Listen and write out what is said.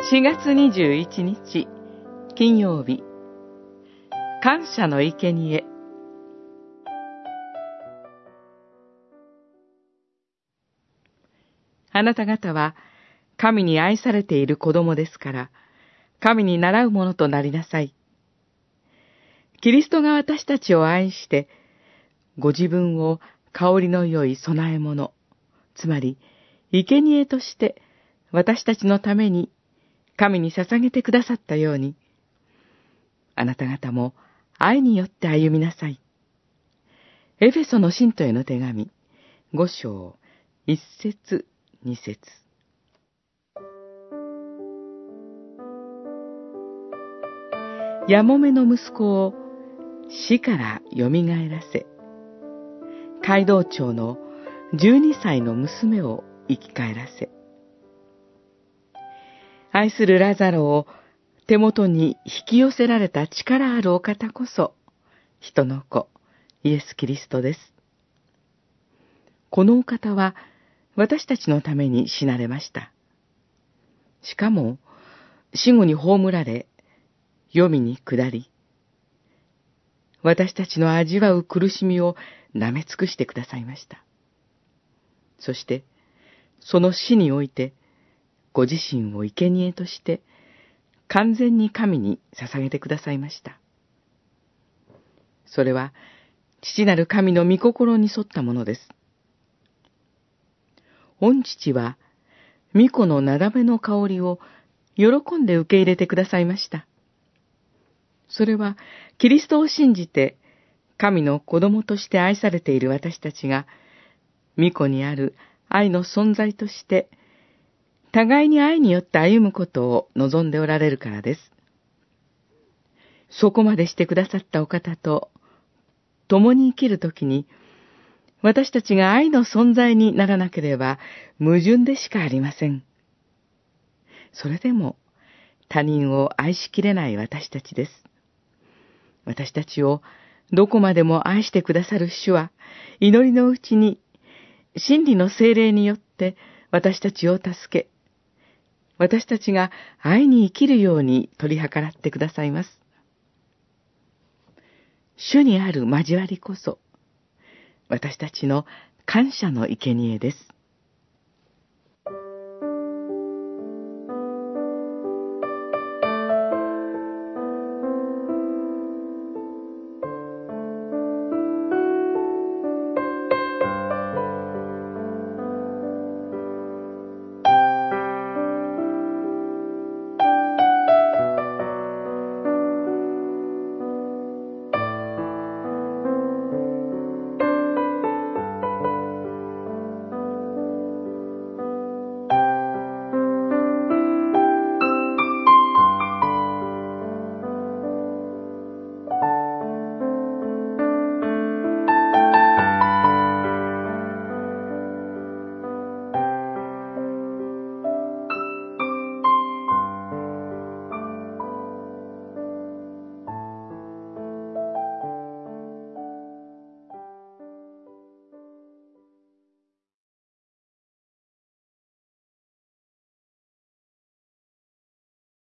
4月21日金曜日感謝の生贄あなた方は神に愛されている子供ですから、神に習うものとなりなさい。キリストが私たちを愛して、ご自分を香りの良い供え物、つまり、生贄として私たちのために神に捧げてくださったように、あなた方も愛によって歩みなさい。エフェソの信徒への手紙、五章、一節、二節。やもめの息子を死から蘇らせ、街道長の12歳の娘を生き返らせ、愛するラザロを手元に引き寄せられた力あるお方こそ、人の子、イエス・キリストです。このお方は、私たちのために死なれました。しかも、死後に葬られ、黄泉に下り、私たちの味わう苦しみを舐め尽くしてくださいました。そして、その死において、ご自身を生贄として、完全に神に捧げてくださいました。それは、父なる神の御心に沿ったものです。御父は、御子のなだめの香りを喜んで受け入れてくださいました。それは、キリストを信じて、神の子供として愛されている私たちが、御子にある愛の存在として、互いに愛によって歩むことを望んでおられるからです。そこまでしてくださったお方と、共に生きるときに、私たちが愛の存在にならなければ矛盾でしかありません。それでも他人を愛しきれない私たちです。私たちをどこまでも愛してくださる主は、祈りのうちに、真理の精霊によって私たちを助け、私たちが愛に生きるように取り計らってくださいます。主にある交わりこそ、私たちの感謝の生贄です。